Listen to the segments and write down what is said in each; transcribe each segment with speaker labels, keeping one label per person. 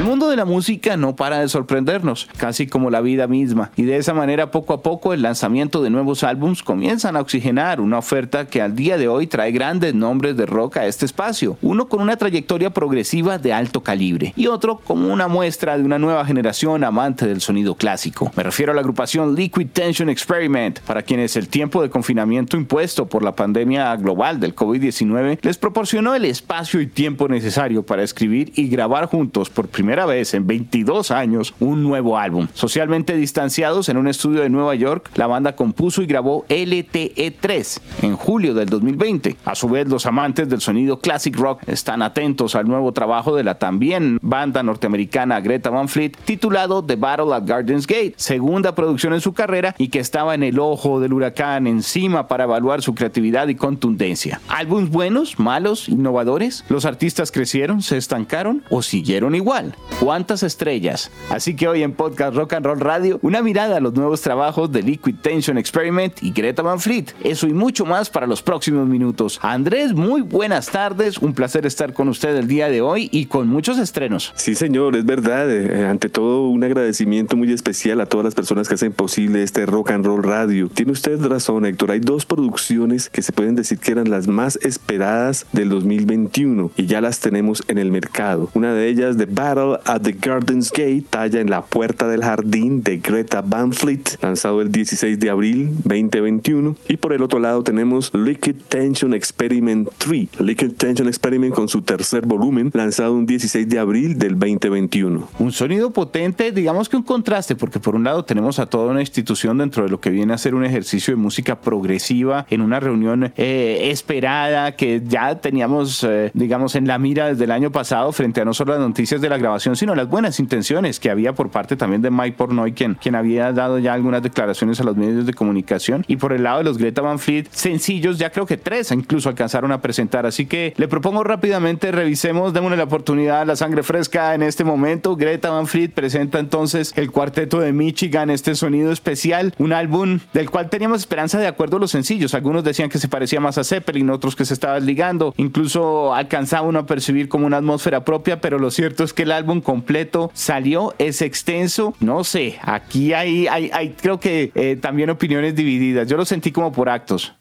Speaker 1: El mundo de la música no para de sorprendernos, casi como la vida misma, y de esa manera poco a poco el lanzamiento de nuevos álbums comienzan a oxigenar una oferta que al día de hoy trae grandes nombres de rock a este espacio, uno con una trayectoria progresiva de alto calibre y otro como una muestra de una nueva generación amante del sonido clásico. Me refiero a la agrupación Liquid Tension Experiment, para quienes el tiempo de confinamiento impuesto por la pandemia global del COVID-19 les proporcionó el espacio y tiempo necesario para escribir y grabar juntos por primera vez en 22 años un nuevo álbum. Socialmente distanciados en un estudio de Nueva York, la banda compuso y grabó LTE 3 en julio del 2020. A su vez, los amantes del sonido classic rock están atentos al nuevo trabajo de la también banda norteamericana Greta Van Fleet, titulado The Battle at Gardens Gate, segunda producción en su carrera y que estaba en el ojo del huracán encima para evaluar su creatividad y contundencia. ¿Álbums buenos, malos, innovadores? ¿Los artistas crecieron, se estancaron o siguieron igual? ¿Cuántas estrellas? Así que hoy en Podcast Rock and Roll Radio, una mirada a los nuevos trabajos de Liquid Tension Experiment y Greta Van Fleet. Eso y mucho más para los próximos minutos. Andrés, muy buenas tardes. Un placer estar con usted el día de hoy y con muchos estrenos.
Speaker 2: Sí, señor, es verdad. Eh, ante todo, un agradecimiento muy especial a todas las personas que hacen posible este Rock and Roll Radio. Tiene usted razón, Héctor. Hay dos producciones que se pueden decir que eran las más esperadas del 2021 y ya las tenemos en el mercado. Una de ellas, The Battle at the Gardens Gate, talla en la puerta del jardín de Greta Van Fleet, lanzado el 16 de abril 2021. Y por el otro lado tenemos Liquid Tension Experiment 3, Liquid Tension Experiment con su tercer volumen, lanzado un 16 de abril del 2021.
Speaker 1: Un sonido potente, digamos que un contraste, porque por un lado tenemos a toda una institución dentro de lo que viene a ser un ejercicio de música progresiva en una reunión eh, esperada que ya teníamos, eh, digamos, en la mira desde el año pasado frente a no solo las noticias de la grabación, sino las buenas intenciones que había por parte también de Mike Pornoy, quien, quien había dado ya algunas declaraciones a los medios de comunicación. Y por el lado de los Greta Van Fleet, sencillos, ya creo que tres incluso alcanzaron a presentar. Así que le propongo rápidamente, revisemos, démosle la oportunidad a la sangre fresca en este momento. Greta Van Fleet presenta entonces el cuarteto de Michigan, este sonido especial, un álbum del cual teníamos esperanza de acuerdo a los sencillos. Algunos decían que se parecía más a Zeppelin, otros que se estaba ligando, incluso alcanzaba uno a percibir como una atmósfera propia, pero lo cierto es que el álbum completo salió, es extenso, no sé, aquí hay, hay, hay creo que eh, también opiniones divididas, yo lo sentí como por actos.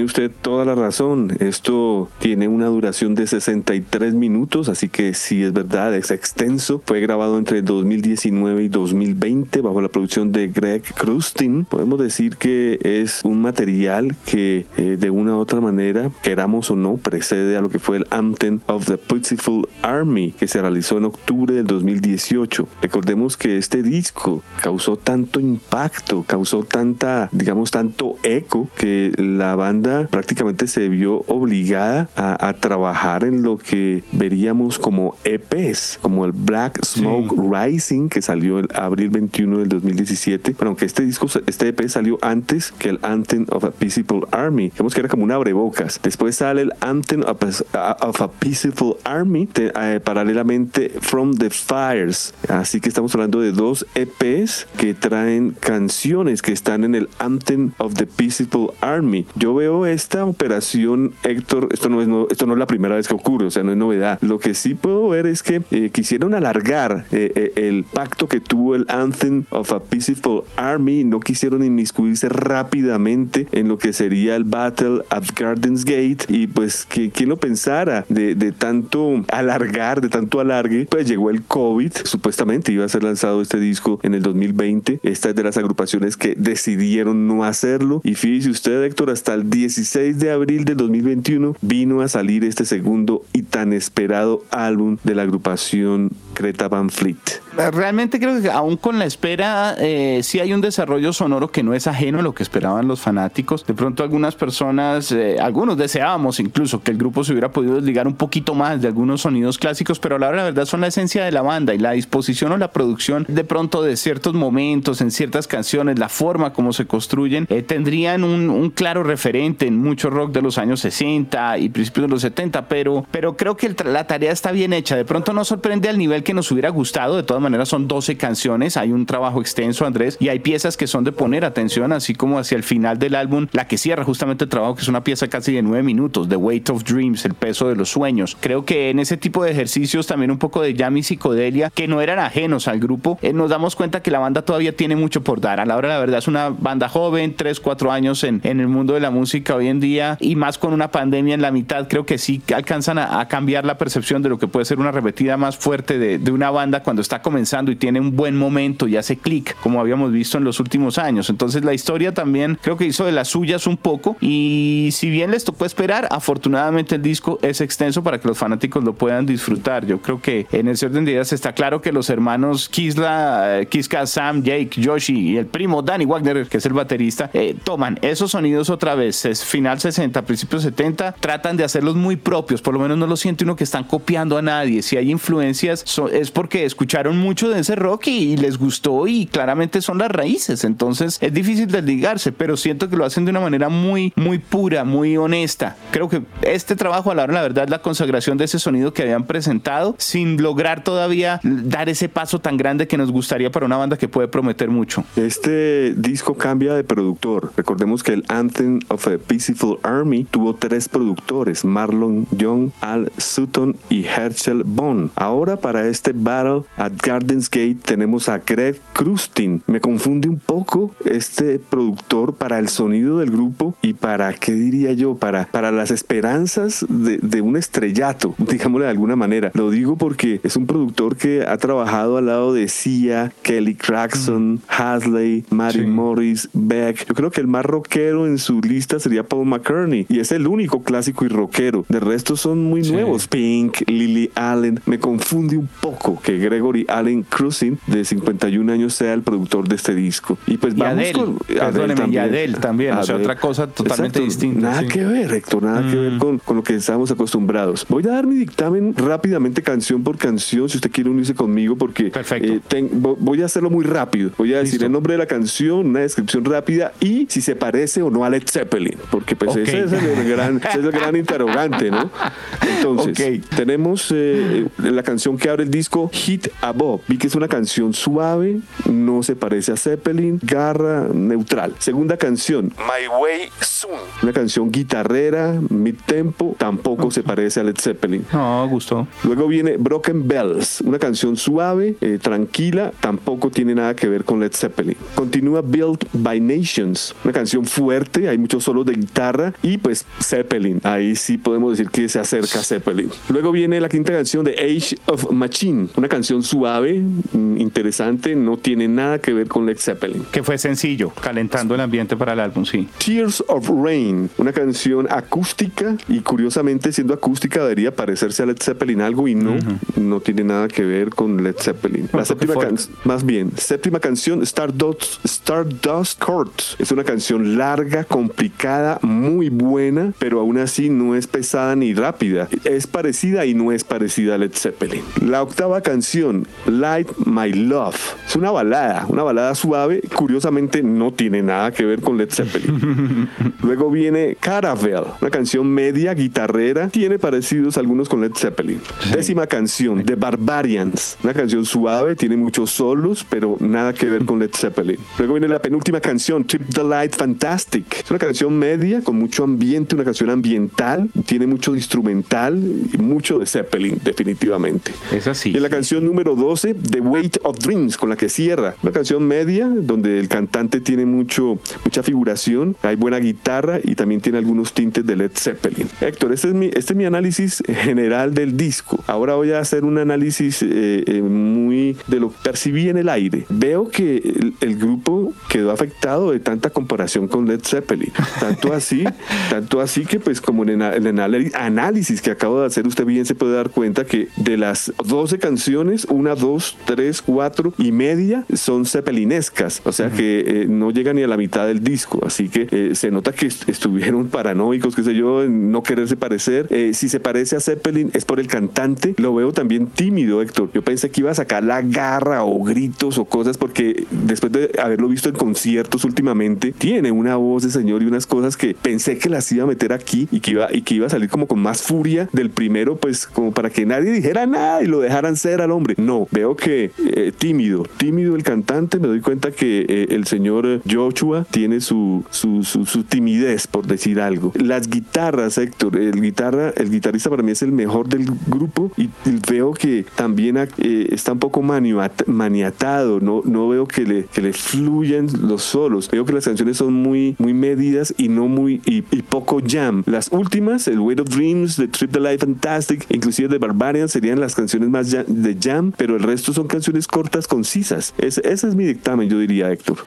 Speaker 2: Tiene usted toda la razón. Esto tiene una duración de 63 minutos, así que sí es verdad, es extenso. Fue grabado entre 2019 y 2020 bajo la producción de Greg Krustin. Podemos decir que es un material que eh, de una u otra manera, queramos o no, precede a lo que fue el Anthem of the Pitiful Army que se realizó en octubre del 2018. Recordemos que este disco causó tanto impacto, causó tanta, digamos, tanto eco que la banda prácticamente se vio obligada a, trabajar en lo que veríamos como EPs, como el Black Smoke Rising, que salió el abril 21 del 2017. Bueno, aunque este disco, este EP salió antes que el Anthem of a Peaceful Army. Vemos que era como un abrebocas. Después sale el Anthem of a, Peaceful Army, eh, paralelamente From the Fires. Así que estamos hablando de dos EPs que traen canciones que están en el Anthem of the Peaceful Army. Yo veo esta operación, Héctor, esto no, es, esto no es la primera vez que ocurre, o sea, no es novedad. Lo que sí puedo ver es que eh, quisieron alargar eh, eh, el pacto que tuvo el Anthem of a Peaceful Army, no quisieron inmiscuirse rápidamente en lo que sería el Battle at Gardens Gate. Y pues que quien lo pensara de, de tanto alargar, de tanto alargue, pues llegó el COVID, supuestamente iba a ser lanzado este disco en el 2020, esta es de las agrupaciones que decidieron no hacerlo. Y fíjese usted Héctor, hasta el 10 16 de abril del 2021 vino a salir este segundo y tan esperado álbum de la agrupación Creta Van Fleet.
Speaker 1: Realmente creo que aún con la espera eh, sí hay un desarrollo sonoro que no es ajeno a lo que esperaban los fanáticos. De pronto algunas personas, eh, algunos deseábamos incluso que el grupo se hubiera podido desligar un poquito más de algunos sonidos clásicos, pero la verdad son la esencia de la banda y la disposición o la producción de pronto de ciertos momentos en ciertas canciones, la forma como se construyen, eh, tendrían un, claro referente en mucho rock de los años 60 y principios de los 70, pero, pero creo que la tarea está bien hecha. De pronto no sorprende al nivel que nos hubiera gustado, de todas maneras son 12 canciones, hay un trabajo extenso, Andrés, y hay piezas que son de poner atención, así como hacia el final del álbum, la que cierra justamente el trabajo, que es una pieza casi de 9 minutos, The Weight of Dreams, el peso de los sueños. Creo que en ese tipo de ejercicios también un poco de jam y psicodelia, que no eran ajenos al grupo, eh, nos damos cuenta que la banda todavía tiene mucho por dar. A la hora la verdad es una banda joven, 3, 4 años en, en el mundo de la música hoy en día, y más con una pandemia en la mitad, creo que sí alcanzan a, cambiar la percepción de lo que puede ser una repetida más fuerte de, de una banda cuando está comenzando y tiene un buen momento y hace clic, como habíamos visto en los últimos años. Entonces la historia también creo que hizo de las suyas un poco y si bien les tocó esperar, afortunadamente el disco es extenso para que los fanáticos lo puedan disfrutar. Yo creo que en el orden de ideas está claro que los hermanos Kisla, Kiska, Sam, Jake, Yoshi y el primo Danny Wagner, que es el baterista, eh, toman esos sonidos otra vez, es final 60, principios 70, tratan de hacerlos muy propios, por lo menos no lo siente uno que están copiando a nadie. Si hay influencias, es porque escucharon mucho de ese rock y, les gustó y claramente son las raíces. Entonces es difícil desligarse, pero siento que lo hacen de una manera muy, muy pura, muy honesta. Creo que este trabajo, a la hora la verdad, la consagración de ese sonido que habían presentado, sin lograr todavía dar ese paso tan grande que nos gustaría para una banda que puede prometer mucho.
Speaker 2: Este disco cambia de productor. Recordemos que el Anthem of a Peaceful Army tuvo tres productores, Marlon Young, Al Sutton y Herschel Bond. Ahora para este Battle at Gardens Gate tenemos a Greg Krustin. Me confunde un poco este productor para el sonido del grupo y para, ¿qué diría yo? Para, para las esperanzas de, de un estrellato, digámosle de alguna manera. Lo digo porque es un productor que ha trabajado al lado de Sia, Kelly Clarkson, mm. Hasley, Mary Morris, Beck. Yo creo que el más rockero en su lista sería Paul McCartney y es el único clásico y rockero. De resto son muy nuevos. Pink, Lily Allen. Me confunde un poco que Gregory Allen Cruising, de 51 años, sea el productor de este disco. Y pues vamos con
Speaker 1: Adele también. Y Adele también, o sea, otra cosa totalmente distinta.
Speaker 2: Nada que ver, Héctor, nada que ver mm. con, con, lo que estamos acostumbrados. Voy a dar mi dictamen rápidamente, canción por canción, si usted quiere unirse conmigo, porque eh, voy a hacerlo muy rápido. Voy a decir el nombre de la canción, una descripción rápida y si se parece o no a Led Zeppelin, porque pues ese, es el gran, ese es el gran interrogante, ¿no? Entonces, tenemos eh, la canción que abre el disco, Hit Above. Vi que es una canción suave, no se parece a Zeppelin, garra, neutral. Segunda canción, My Way Soon. Una canción guitarrera, mid tempo, tampoco se parece a Led Zeppelin.
Speaker 1: No, gustó.
Speaker 2: Luego viene Broken Bells, una canción suave, eh, tranquila, tampoco tiene nada que ver con Led Zeppelin. Continúa Built by Nations, una canción fuerte, hay muchos solos de guitarra y pues Zeppelin. Ahí sí podemos decir que se acerca a Zeppelin. Luego viene la quinta canción de Age of Machine, una canción suave, mm, interesante, no tiene nada que ver con Led Zeppelin.
Speaker 1: Que fue sencillo, calentando el ambiente para el álbum, sí.
Speaker 2: Tears of Rain, una canción acústica y curiosamente siendo acústica debería parecerse a Led Zeppelin algo y no, no tiene nada que ver con Led Zeppelin. La séptima canción, más bien, séptima canción, Stardust, Stardust Court. Es una canción larga, complicada, muy buena, pero aún así no es pesada ni rápida. Es parecida y no es parecida a Led Zeppelin. La octava canción, Light My Love. Es una balada, una balada suave. Curiosamente no tiene nada que ver con Led Zeppelin. Luego viene Caravel, una canción media, guitarrera. Tiene parecidos algunos con Led Zeppelin. Décima canción, The Barbarians. Una canción suave, tiene muchos solos, pero nada que ver con Led Zeppelin. Luego viene la penúltima canción, Trip the Light Fantastic. Es una canción media, con mucho ambiente, una canción ambiental. Tiene mucho instrumental y mucho de Zeppelin, definitivamente.
Speaker 1: Es así.
Speaker 2: Y la canción número 12, The Weight of Dreams, con la que cierra. Una canción media, donde el cantante tiene mucho, mucha figuración, hay buena guitarra y también tiene algunos tintes de Led Zeppelin. Héctor, este es mi, este es mi análisis general del disco. Ahora voy a hacer un análisis eh, eh, muy de lo que percibí en el aire. Veo que el, grupo quedó afectado de tanta comparación con Led Zeppelin. Tanto tanto así, tanto así que pues como en el análisis que acabo de hacer, usted bien se puede dar cuenta que de las 12 canciones, una, dos, tres, cuatro y media son zeppelinescas, o sea que eh, no llega ni a la mitad del disco, así que eh, se nota que estuvieron paranoicos, qué sé yo, en no quererse parecer. Eh, si se parece a Zeppelin es por el cantante, lo veo también tímido, Héctor. Yo pensé que iba a sacar la garra o gritos o cosas porque después de haberlo visto en conciertos últimamente, tiene una voz de señor y unas cosas que pensé que las iba a meter aquí y que iba, y que iba a salir como con más furia del primero, pues como para que nadie dijera nada y lo dejaran ser al hombre. No, veo que eh, tímido, tímido el cantante, me doy cuenta que eh, el señor Joshua tiene su, su, su, timidez, por decir algo. Las guitarras, Héctor, el guitarra, el guitarrista para mí es el mejor del grupo y, veo que también eh, está un poco maniatado, no, no veo que le, que le fluyen los solos. Veo que las canciones son muy, muy medidas y no muy y, poco jam. Las últimas, el Weight of Dreams, The Trip the Life Fantastic, inclusive The Barbarian, serían las canciones más de jam, pero el resto son canciones cortas, concisas. ese es mi dictamen, yo diría, Héctor.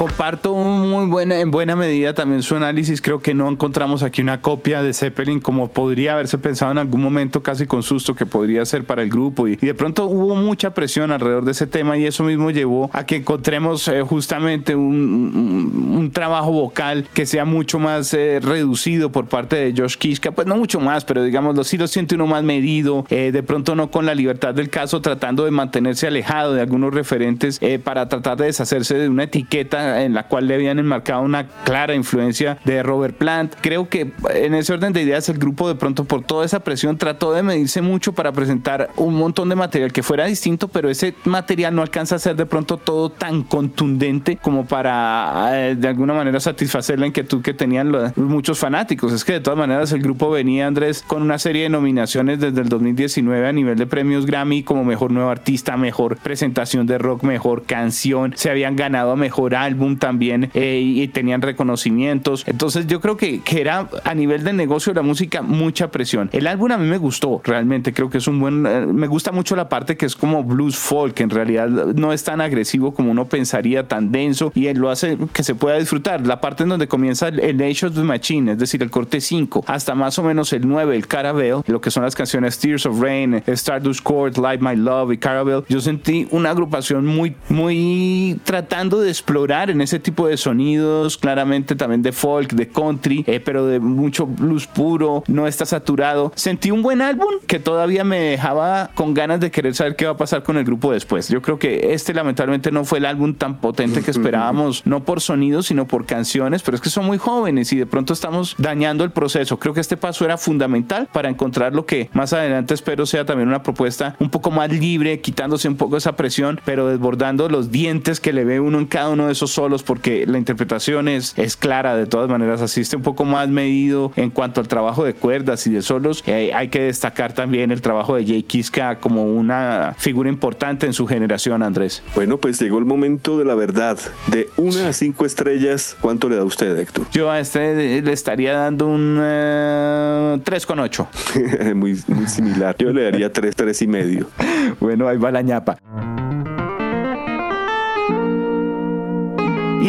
Speaker 1: Comparto muy buena, en buena medida también su análisis. Creo que no encontramos aquí una copia de Zeppelin como podría haberse pensado en algún momento, casi con susto, que podría ser para el grupo. Y, de pronto hubo mucha presión alrededor de ese tema y eso mismo llevó a que encontremos eh, justamente un, un, trabajo vocal que sea mucho más eh, reducido por parte de Josh Kiska. Pues no mucho más, pero digamos, sí lo siente uno más medido. Eh, de pronto no con la libertad del caso, tratando de mantenerse alejado de algunos referentes para tratar de deshacerse de una etiqueta en la cual le habían enmarcado una clara influencia de Robert Plant. Creo que en ese orden de ideas el grupo de pronto por toda esa presión trató de medirse mucho para presentar un montón de material que fuera distinto, pero ese material no alcanza a ser de pronto todo tan contundente como para eh, de alguna manera satisfacer la inquietud que tenían muchos fanáticos. Es que de todas maneras el grupo venía, Andrés, con una serie de nominaciones desde el 2019 a nivel de premios Grammy como mejor nuevo artista, mejor presentación de rock, mejor canción, se habían ganado a mejor álbum también eh, y tenían reconocimientos. Entonces yo creo que, que era a nivel de negocio la música mucha presión. El álbum a mí me gustó, realmente creo que es un buen... Eh, me gusta mucho la parte que es como blues folk, en realidad no es tan agresivo como uno pensaría, tan denso y él lo hace que se pueda disfrutar. La parte en donde comienza el, Age of the Machine, es decir, el corte 5, hasta más o menos el 9, el Caravel, lo que son las canciones Tears of Rain, Stardust Court, Light My Love y Caravel, yo sentí una agrupación muy, muy tratando de explorar en ese tipo de sonidos, claramente también de folk, de country, eh, pero de mucho blues puro, no está saturado. Sentí un buen álbum que todavía me dejaba con ganas de querer saber qué va a pasar con el grupo después. Yo creo que este lamentablemente no fue el álbum tan potente que esperábamos, no por sonidos, sino por canciones, pero es que son muy jóvenes y de pronto estamos dañando el proceso. Creo que este paso era fundamental para encontrar lo que más adelante espero sea también una propuesta un poco más libre, quitándose un poco esa presión, pero desbordando los dientes que le ve uno en cada uno de esos solos porque la interpretación es, es clara de todas maneras, asiste un poco más medido en cuanto al trabajo de cuerdas y de solos. Eh, hay que destacar también el trabajo de Jay Kiska como una figura importante en su generación, Andrés.
Speaker 2: Bueno, pues llegó el momento de la verdad. De una a cinco estrellas, ¿cuánto le da usted, Héctor?
Speaker 1: Yo a este le estaría dando un 3,8.
Speaker 2: Eh, muy, muy similar. Yo le daría 3, 3 y medio.
Speaker 1: bueno, ahí va la ñapa.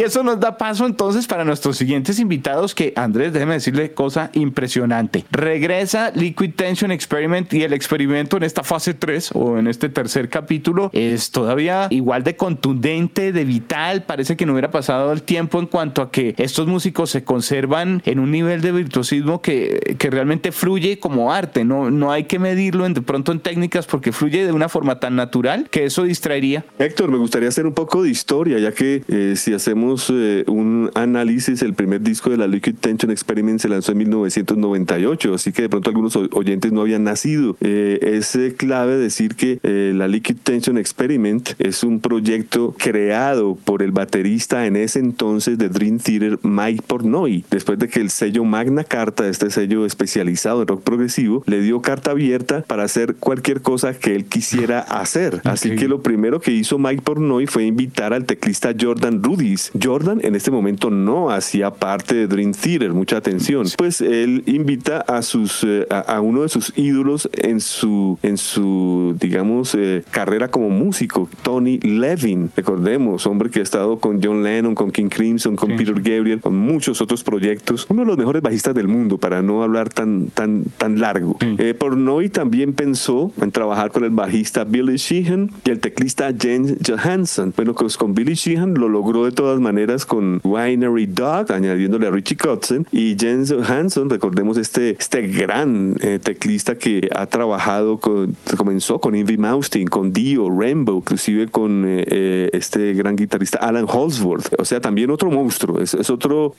Speaker 1: Eso nos da paso entonces para nuestros siguientes invitados que Andrés, déjeme decirle cosa impresionante. Regresa Liquid Tension Experiment y el experimento en esta fase 3 o en este tercer capítulo es todavía igual de contundente, de vital. Parece que no hubiera pasado el tiempo en cuanto a que estos músicos se conservan en un nivel de virtuosismo que, que realmente fluye como arte. No, no hay que medirlo en, de pronto en técnicas porque fluye de una forma tan natural que eso distraería.
Speaker 2: Héctor, me gustaría hacer un poco de historia, ya que eh, si hacemos eh, un análisis, el primer disco de la Liquid Tension Experiment se lanzó en 1998, así que de pronto algunos oyentes no habían nacido. Eh, es eh, clave decir que la Liquid Tension Experiment es un proyecto creado por el baterista en ese entonces de Dream Theater, Mike Pornoy, después de que el sello Magna Carta, este sello especializado en rock progresivo, le dio carta abierta para hacer cualquier cosa que él quisiera hacer. Así que lo primero que hizo Mike Pornoy fue invitar al teclista Jordan Rudis Jordan en este momento no hacía parte de Dream Theater, mucha atención, pues él invita a sus eh, a, uno de sus ídolos en su en su digamos eh, carrera como músico, Tony Levin, recordemos, hombre que ha estado con John Lennon, con King Crimson, con Peter Gabriel, con muchos otros proyectos, uno de los mejores bajistas del mundo, para no hablar tan tan tan largo. Eh, Pornoy también pensó en trabajar con el bajista Billy Sheehan y el teclista James Johansson. Bueno, pues con Billy Sheehan lo logró de todas maneras con Winery Dog, añadiéndole a Richie Kotzen y James Johansson, recordemos este, este gran eh, teclista que ha trabajado con, comenzó con Ivy Maustin, con Dio, Rainbow, inclusive con eh, eh, este gran guitarrista Alan Holsworth, o sea, también otro monstruo, es, es otro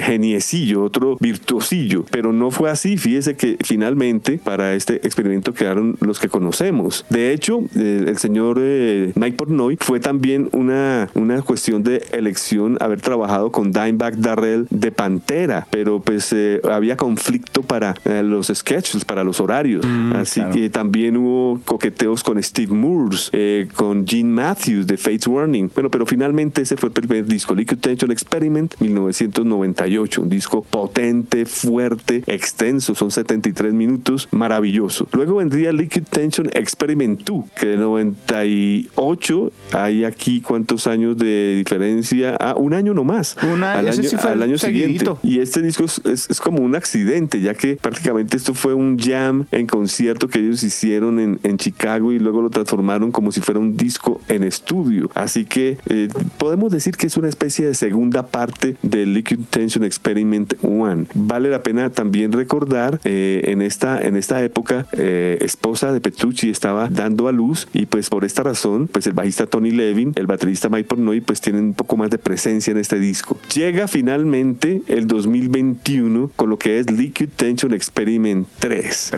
Speaker 2: geniecillo, otro virtuosillo, pero no fue así, fíjese que finalmente para este experimento quedaron los que conocemos. De hecho, el señor Mike Portnoy fue también una, una cuestión de elección haber trabajado con Dimebag Darrell de Pantera, pero pues eh, había conflicto para eh, los sketches, para los horarios. Mm, Así que también hubo coqueteos con Steve Moores, eh, con Gene Matthews de Fates Warning. Bueno, pero finalmente ese fue el primer disco, Liquid Tension Experiment 1998, un disco potente, fuerte, extenso, son 73 minutos, maravilloso. Luego vendría Liquid Tension Experiment 2, que de 98 hay aquí cuántos años de diferencia, ah, un año nomás.
Speaker 1: Un año,
Speaker 2: al año, siguiente. Y este disco es, como un accidente, ya que prácticamente esto fue un jam en concierto que ellos hicieron en, en Chicago y luego lo transformaron como si fuera un disco en estudio. Así que eh, podemos decir que es una especie de segunda parte del Liquid Tension Experiment One. Vale la pena también recordar eh, en, esta, en esta época, eh, esposa de Petrucci estaba dando a luz y pues por esta razón, pues el bajista Tony Levin, el baterista Mike Pornoy, pues tienen un poco más de presencia en este disco. Llega finalmente el 2021 con lo que es Liquid Tension Experiment 3.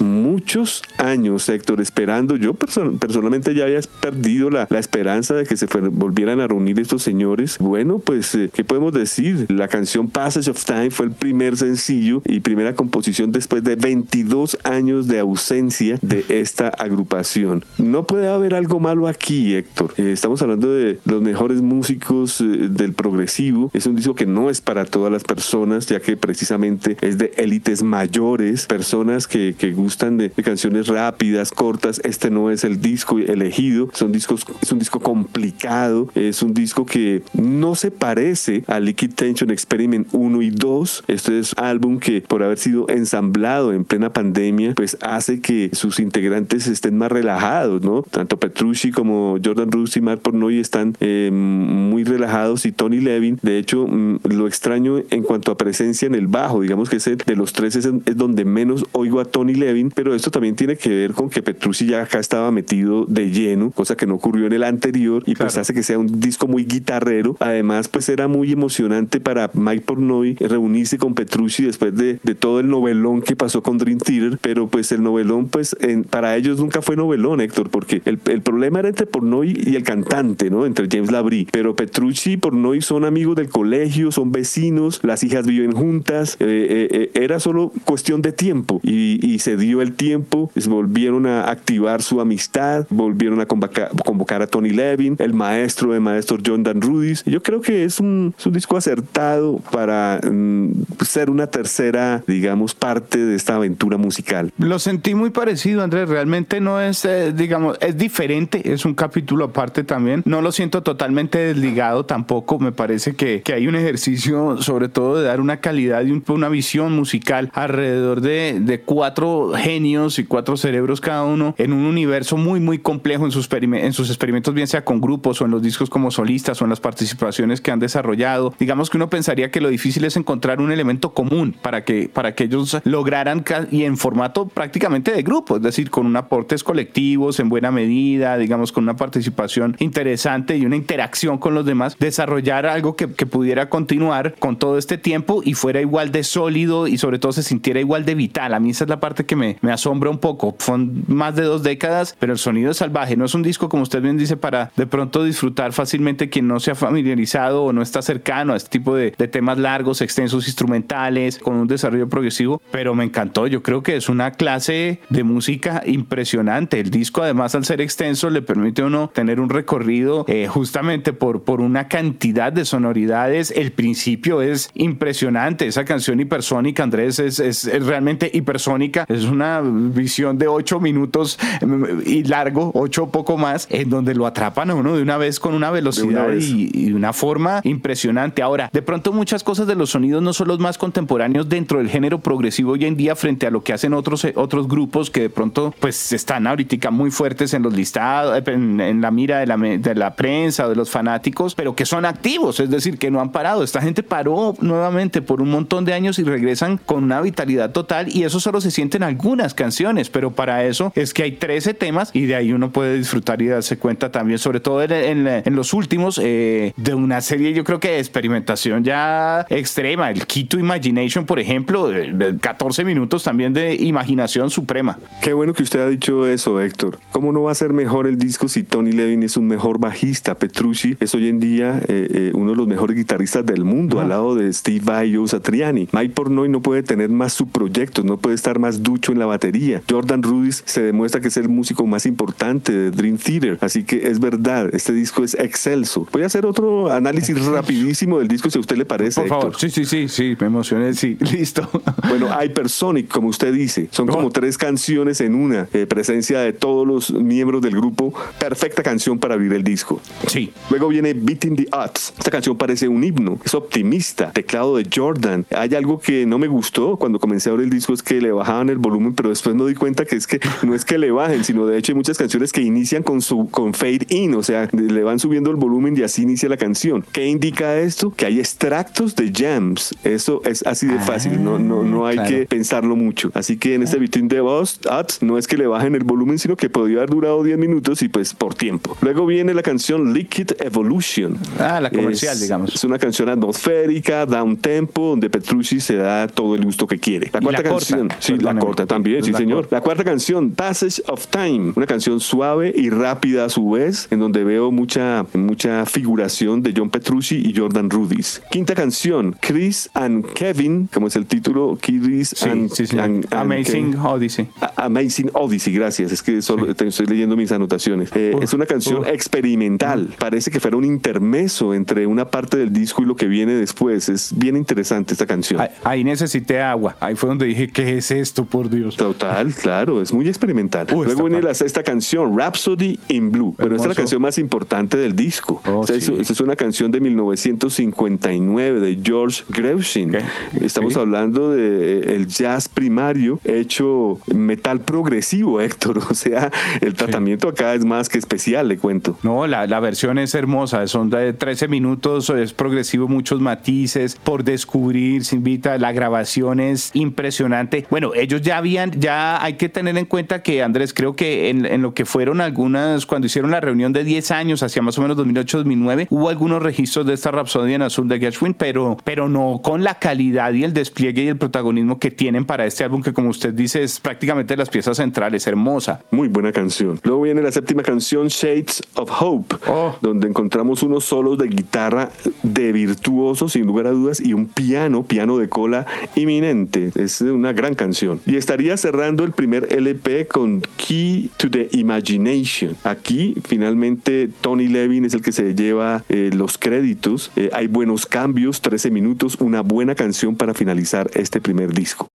Speaker 2: Muchos años, Héctor, esperando. Yo personalmente ya había perdido la, la esperanza de que se volvieran a reunir estos señores. Bueno, pues, eh, ¿qué podemos decir? La canción Passage of Time fue el primer sencillo y primera composición después de 22 años de ausencia de esta agrupación. No puede haber algo malo aquí, Héctor. Eh, estamos hablando de los mejores músicos eh, del progresivo. Es un disco que no es para todas las personas, ya que precisamente es de élites mayores, personas que, gustan de, canciones rápidas, cortas. Este no es el disco elegido. Son discos, es un disco complicado. Es un disco que no se parece a Liquid Tension Experiment 1 y 2. Este es un álbum que por haber sido ensamblado en plena pandemia, pues hace que sus integrantes estén más relajados, ¿no? Tanto Petrucci como Jordan Rus y Mark Pornoy están eh, muy relajados y Tony Levin, de hecho, mm, lo extraño en cuanto a presencia en el bajo, digamos que es de los tres es, donde menos oigo a Tony Levin, pero esto también tiene que ver con que Petrucci ya acá estaba metido de lleno, cosa que no ocurrió en el anterior y pues hace que sea un disco muy guitarrero. Además, pues era muy emocionante para Mike Pornoy reunirse con Petrucci después de, de todo el novelón que pasó con Dream Theater, pero pues el novelón, pues en, para ellos nunca fue novelón, Héctor, porque el, el problema era entre Pornoy y el cantante, ¿no? Entre James Labrie, pero Petrucci y Pornoy son amigos del colegio, son vecinos, las hijas viven juntas, eh, eh, eh, era solo cuestión de tiempo y, y, se dio el tiempo, volvieron a activar su amistad, volvieron a convocar, convocar a Tony Levin, el maestro de maestros John Dan Rudis. Yo creo que es un, es un disco acertado para mm, ser una tercera, digamos, parte de esta aventura musical.
Speaker 1: Lo sentí muy parecido, Andrés, realmente no es, digamos, es diferente, es un capítulo aparte también, no lo siento totalmente desligado tampoco, me parece que, que hay un ejercicio sobre todo de dar una calidad y una visión musical alrededor de, de, cuatro genios y cuatro cerebros cada uno en un universo muy muy complejo en sus, en sus experimentos, bien sea con grupos o en los discos como solistas o en las participaciones que han desarrollado. Digamos que uno pensaría que lo difícil es encontrar un elemento común para que, para que ellos lograran y en formato prácticamente de grupo, es decir, con un aportes colectivos en buena medida, digamos con una participación interesante y una interacción con los demás, desarrollar algo que, que pudiera continuar con todo este tiempo y fuera igual de sólido y sobre todo se sintiera igual de vital. A mí esa es la parte que me, me asombra un poco. Son más de dos décadas, pero el sonido es salvaje. No es un disco, como usted bien dice, para de pronto disfrutar fácilmente quien no se ha familiarizado o no está cercano a este tipo de, de temas largos, extensos, instrumentales, con un desarrollo progresivo, pero me encantó. Yo creo que es una clase de música impresionante. El disco, además, al ser extenso, le permite a uno tener un recorrido eh, justamente realmente por, por una cantidad de sonoridades. El principio es impresionante. Esa canción hipersónica, Andrés, es, es, realmente hipersónica. Es una visión de ocho minutos mm, y largo, ocho poco más, en donde lo atrapan a uno de una vez con una velocidad Y, y, una forma impresionante. Ahora, de pronto muchas cosas de los sonidos no son los más contemporáneos dentro del género progresivo hoy en día frente a lo que hacen otros, otros grupos que de pronto pues están ahorita muy fuertes en los listados, en, la mira de la, de la prensa o de los fanáticos, pero que son activos, es decir, que no han parado. Esta gente paró nuevamente por un montón de años y regresan con una vitalidad total y eso solo se siente en algunas canciones, pero para eso es que hay 13 temas y de ahí uno puede disfrutar y darse cuenta también, sobre todo en, los últimos, eh, de una serie yo creo que de experimentación ya extrema, el Quito Imagination, por ejemplo, de 14 minutos también de imaginación suprema.
Speaker 2: Qué bueno que usted ha dicho eso, Héctor. ¿Cómo no va a ser mejor el disco si Tony Levin es un mejor bajista? Petrucci es hoy en día eh, eh, uno de los mejores guitarristas del mundo, al lado de Steve Vai y Satriani. Mike Pornoy no puede tener más subproyectos, no puede estar más ducho en la batería. Jordan Rudis se demuestra que es el músico más importante de Dream Theater, así que es verdad, este disco es excelso. Voy a hacer otro análisis rapidísimo del disco si a usted le parece.
Speaker 1: Por favor, sí, sí, sí, sí, me emocioné, sí, listo.
Speaker 2: Bueno, Hypersonic, como usted dice, son como tres canciones en una, eh, presencia de todos los miembros del grupo, perfecta canción para abrir el disco.
Speaker 1: Sí.
Speaker 2: Luego viene Beating the Odds. Esta canción parece un himno, es optimista, teclado de Jordan. Hay algo que no me gustó cuando comencé a abrir el disco es que le bajaban el volumen, pero después me di cuenta que es que no es que le bajen, sino de hecho hay muchas canciones que inician con su con fade in, o sea, le van subiendo el volumen y así inicia la canción. ¿Qué indica esto? Que hay extractos de jams. Eso es así de fácil, no no no hay que pensarlo mucho. Así que en este Beating the Odds no es que le bajen el volumen, sino que podría haber durado 10 minutos y pues por tiempo. Luego viene la canción Liquid Evolution.
Speaker 1: Ah, la comercial, digamos.
Speaker 2: Es una canción atmosférica, down tempo, donde Petrucci se da todo el gusto que quiere.
Speaker 1: La cuarta canción,
Speaker 2: sí, la corta también, sí, señor. La cuarta canción, Passage of Time, una canción suave y rápida a su vez, en donde veo mucha, mucha figuración de John Petrucci y Jordan Rudis. Quinta canción, Chris and Kevin, como es el título, Chris and,
Speaker 1: Amazing Odyssey.
Speaker 2: Amazing Odyssey, gracias. Es que solo estoy leyendo mis anotaciones. Eh, es una canción experimental. Parece que fuera un intermeso entre una parte del disco y lo que viene después. Es bien interesante esta canción.
Speaker 1: Ahí, necesité agua. Ahí fue donde dije, ¿qué es esto, por Dios?
Speaker 2: Total, claro. Es muy experimental. Luego viene la sexta canción, Rhapsody in Blue. Pero esta es la canción más importante del disco. Oh, es, una canción de 1959 de George Gershwin. Estamos hablando de eh, jazz primario hecho metal progresivo, Héctor. O sea, el tratamiento acá es más que especial, le cuento.
Speaker 1: No, la, la versión es hermosa, son de 13 minutos, es progresivo, muchos matices por descubrir, se invita, la grabación es impresionante. Bueno, ellos ya habían, ya hay que tener en cuenta que Andrés, creo que en, en lo que fueron algunas, cuando hicieron la reunión de 10 años, hacia más o menos 2008-2009, hubo algunos registros de esta Rapsodia en Azul de Gershwin, pero, pero no con la calidad y el despliegue y el protagonismo que tienen para este álbum que como usted dice es prácticamente las piezas centrales, hermosa.
Speaker 2: Muy buena canción. Luego viene la séptima canción Shades of Hope, oh. donde encontramos unos solos de guitarra de virtuoso sin lugar a dudas y un piano, piano de cola inminente. Es una gran canción. Y estaría cerrando el primer LP con Key to the Imagination. Aquí finalmente Tony Levin es el que se lleva eh, los créditos. Eh, hay buenos cambios, 13 minutos, una buena canción para finalizar este primer disco.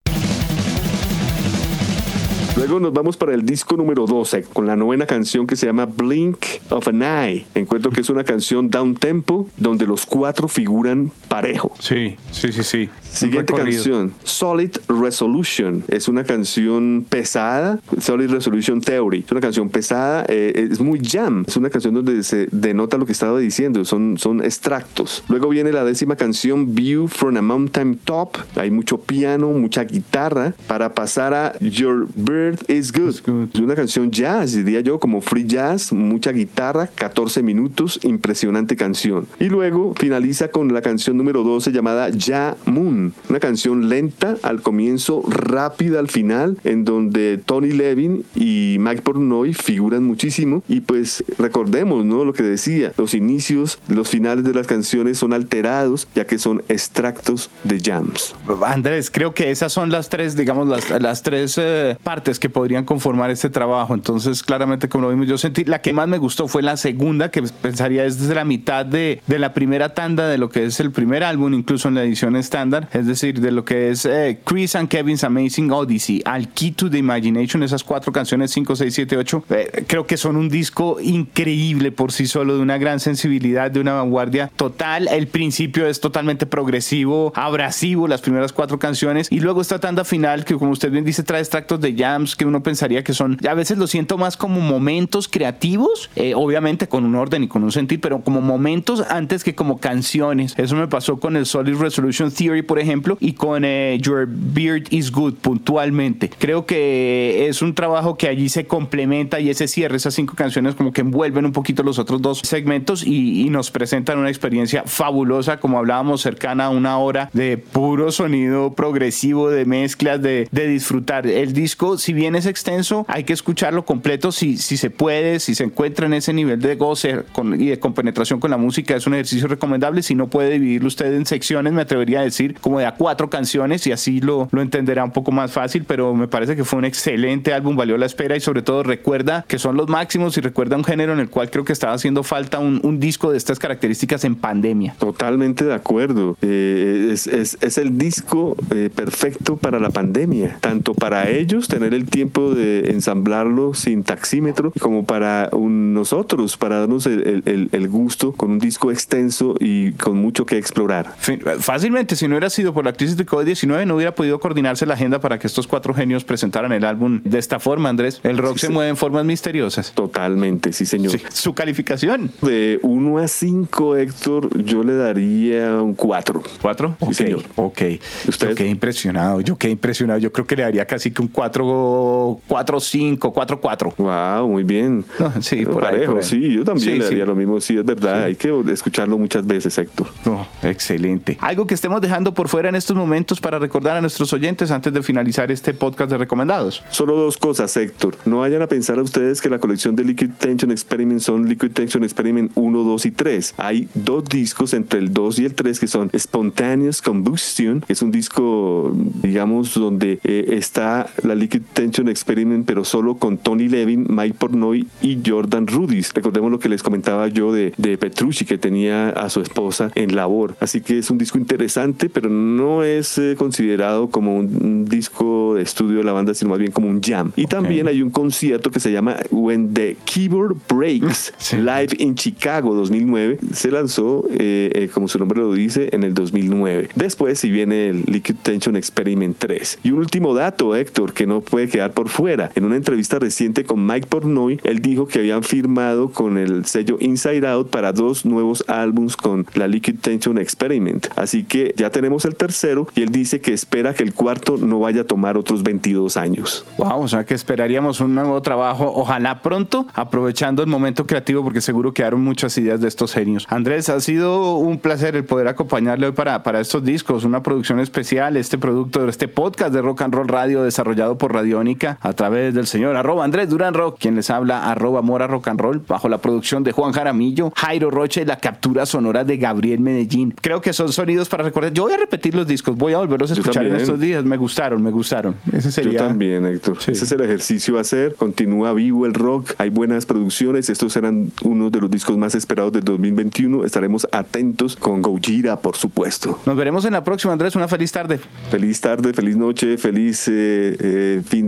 Speaker 2: Luego nos vamos para el disco número 12 con la novena canción que se llama Blink of an Eye. Encuentro que es una canción down tempo donde los cuatro figuran parejo.
Speaker 1: Sí, sí, sí, sí.
Speaker 2: Siguiente canción, Solid Resolution. Es una canción pesada, Solid Resolution Theory. Es una canción pesada, eh, es muy jam. Es una canción donde se denota lo que estaba diciendo, son, son extractos. Luego viene la décima canción, View from a Mountain Top. Hay mucho piano, mucha guitarra para pasar a Your Bird is Good. Es una canción jazz, diría yo, como free jazz, mucha guitarra, 14 minutos, impresionante canción. Y luego finaliza con la canción número 12 llamada Ja Moon una canción lenta al comienzo, rápida al final, en donde Tony Levin y Mike Portnoy figuran muchísimo. Y pues recordemos, ¿no? Lo que decía, los inicios, los finales de las canciones son alterados, ya que son extractos de jams.
Speaker 1: Andrés, creo que esas son las tres, digamos, las, las tres eh, partes partes que podrían conformar este trabajo. Entonces, claramente, como lo vimos, yo sentí la que más me gustó fue la segunda, que pensaría es desde la mitad de, de la primera tanda de lo que es el primer álbum, incluso en la edición estándar, es decir, de lo que es eh, Chris and Kevin's Amazing Odyssey, Al Key to the Imagination, esas cuatro canciones, 5, 6, 7, 8, creo que son un disco increíble por sí solo, de una gran sensibilidad, de una vanguardia total. El principio es totalmente progresivo, abrasivo, las primeras cuatro canciones, y luego esta tanda final que, como usted bien dice, trae extractos de jams que uno pensaría que son, a veces lo siento más como momentos creativos, eh, obviamente con un orden y con un sentir, pero como momentos antes que como canciones. Eso me pasó con el Solid Resolution Theory, por ejemplo, y con eh, Your Beard is Good puntualmente. Creo que es un trabajo que allí se complementa y ese cierre, esas cinco canciones como que envuelven un poquito los otros dos segmentos y, nos presentan una experiencia fabulosa, como hablábamos, cercana a una hora de puro sonido progresivo, de mezclas, de, de disfrutar. El disco, si bien es extenso, hay que escucharlo completo si, si se puede, si se encuentra en ese nivel de goce y de compenetración con la música, es un ejercicio recomendable. Si no puede dividirlo usted en secciones, me atrevería a decir como de a cuatro canciones y así lo, lo entenderá un poco más fácil, pero me parece que fue un excelente álbum, valió la espera y sobre todo recuerda que son los máximos y recuerda un género en el cual creo que estaba haciendo falta un, disco de estas características en pandemia.
Speaker 2: Totalmente de acuerdo. Eh, es, es, es, el disco eh, perfecto para la pandemia, tanto para ellos tener el tiempo de ensamblarlo sin taxímetro, como para nosotros, para darnos el, el, el, gusto con un disco extenso y con mucho que explorar.
Speaker 1: Fácilmente, si no hubiera sido por la crisis de COVID-19, no hubiera podido coordinarse la agenda para que estos cuatro genios presentaran el álbum de esta forma, Andrés. El rock se mueve en formas misteriosas.
Speaker 2: Totalmente, sí, señor.
Speaker 1: Su calificación.
Speaker 2: De 1 a 5, Héctor, yo le daría un 4.
Speaker 1: ¿4? Sí, señor. Ok. ¿Usted? Yo quedé impresionado, yo quedé impresionado. Yo creo que le daría casi que un 4, 4, 5, 4, 4.
Speaker 2: Wow, muy bien.
Speaker 1: sí, por ahí,
Speaker 2: Sí, yo también le daría lo mismo. Sí, es verdad. Hay que escucharlo muchas veces, Héctor.
Speaker 1: excelente. Algo que estemos dejando por fuera en estos momentos para recordar a nuestros oyentes antes de finalizar este podcast de recomendados.
Speaker 2: Solo dos cosas, Héctor. No vayan a pensar a ustedes que la colección de Liquid Tension Experiment son Liquid Tension Experiment 1, 2 y 3. Hay dos discos entre el 2 y el 3 que son Spontaneous Combustion, que es un disco, digamos, donde eh, está la Liquid Tension Experiment, pero solo con Tony Levin, Mike Pornoy y Jordan Rudis. Recordemos lo que les comentaba yo de, de Petrucci, que tenía a su esposa en labor. Así que es un disco interesante, pero no es eh, considerado como un, disco de estudio de la banda, sino más bien como un jam. Y también hay un concierto que se llama When the Keyboard Breaks Live in Chicago 2009. Se lanzó, eh, eh, como su nombre lo dice, en el 2009. Después, si viene el Liquid Tension Experiment 3. Y un último dato, Héctor, que no puede quedar por fuera. En una entrevista reciente con Mike Pornoy, él dijo que habían firmado con el sello Inside Out para dos nuevos álbums con la Liquid Tension Experiment. Así que ya tenemos el tercero y él dice que espera que el cuarto no vaya a tomar otros 22 años.
Speaker 1: Wow, o sea que esperaríamos un nuevo trabajo, ojalá pronto, aprovechando el momento creativo porque seguro quedaron muchas ideas de estos genios. Andrés, ha sido un placer el poder acompañarle hoy para, para estos discos, una producción especial, este producto, este podcast de Rock and Roll Radio desarrollado por A través del señor arroba Andrés Durán Rock, quien les habla arroba Mora Rock and Roll, bajo la producción de Juan Jaramillo, Jairo Roche y la captura sonora de Gabriel Medellín. Creo que son sonidos para recordar. Yo voy a repetir los discos, voy a volverlos a escuchar en estos días. Me gustaron, me gustaron. Ese sería...
Speaker 2: Yo también, Héctor. Ese es el ejercicio a hacer. Continúa vivo el rock. Hay buenas producciones. Estos serán uno de los discos más esperados del 2021. Estaremos atentos con Gojira, por supuesto.
Speaker 1: Nos veremos en la próxima, Andrés. Una feliz tarde.
Speaker 2: Feliz tarde, feliz noche, feliz eh, eh, fin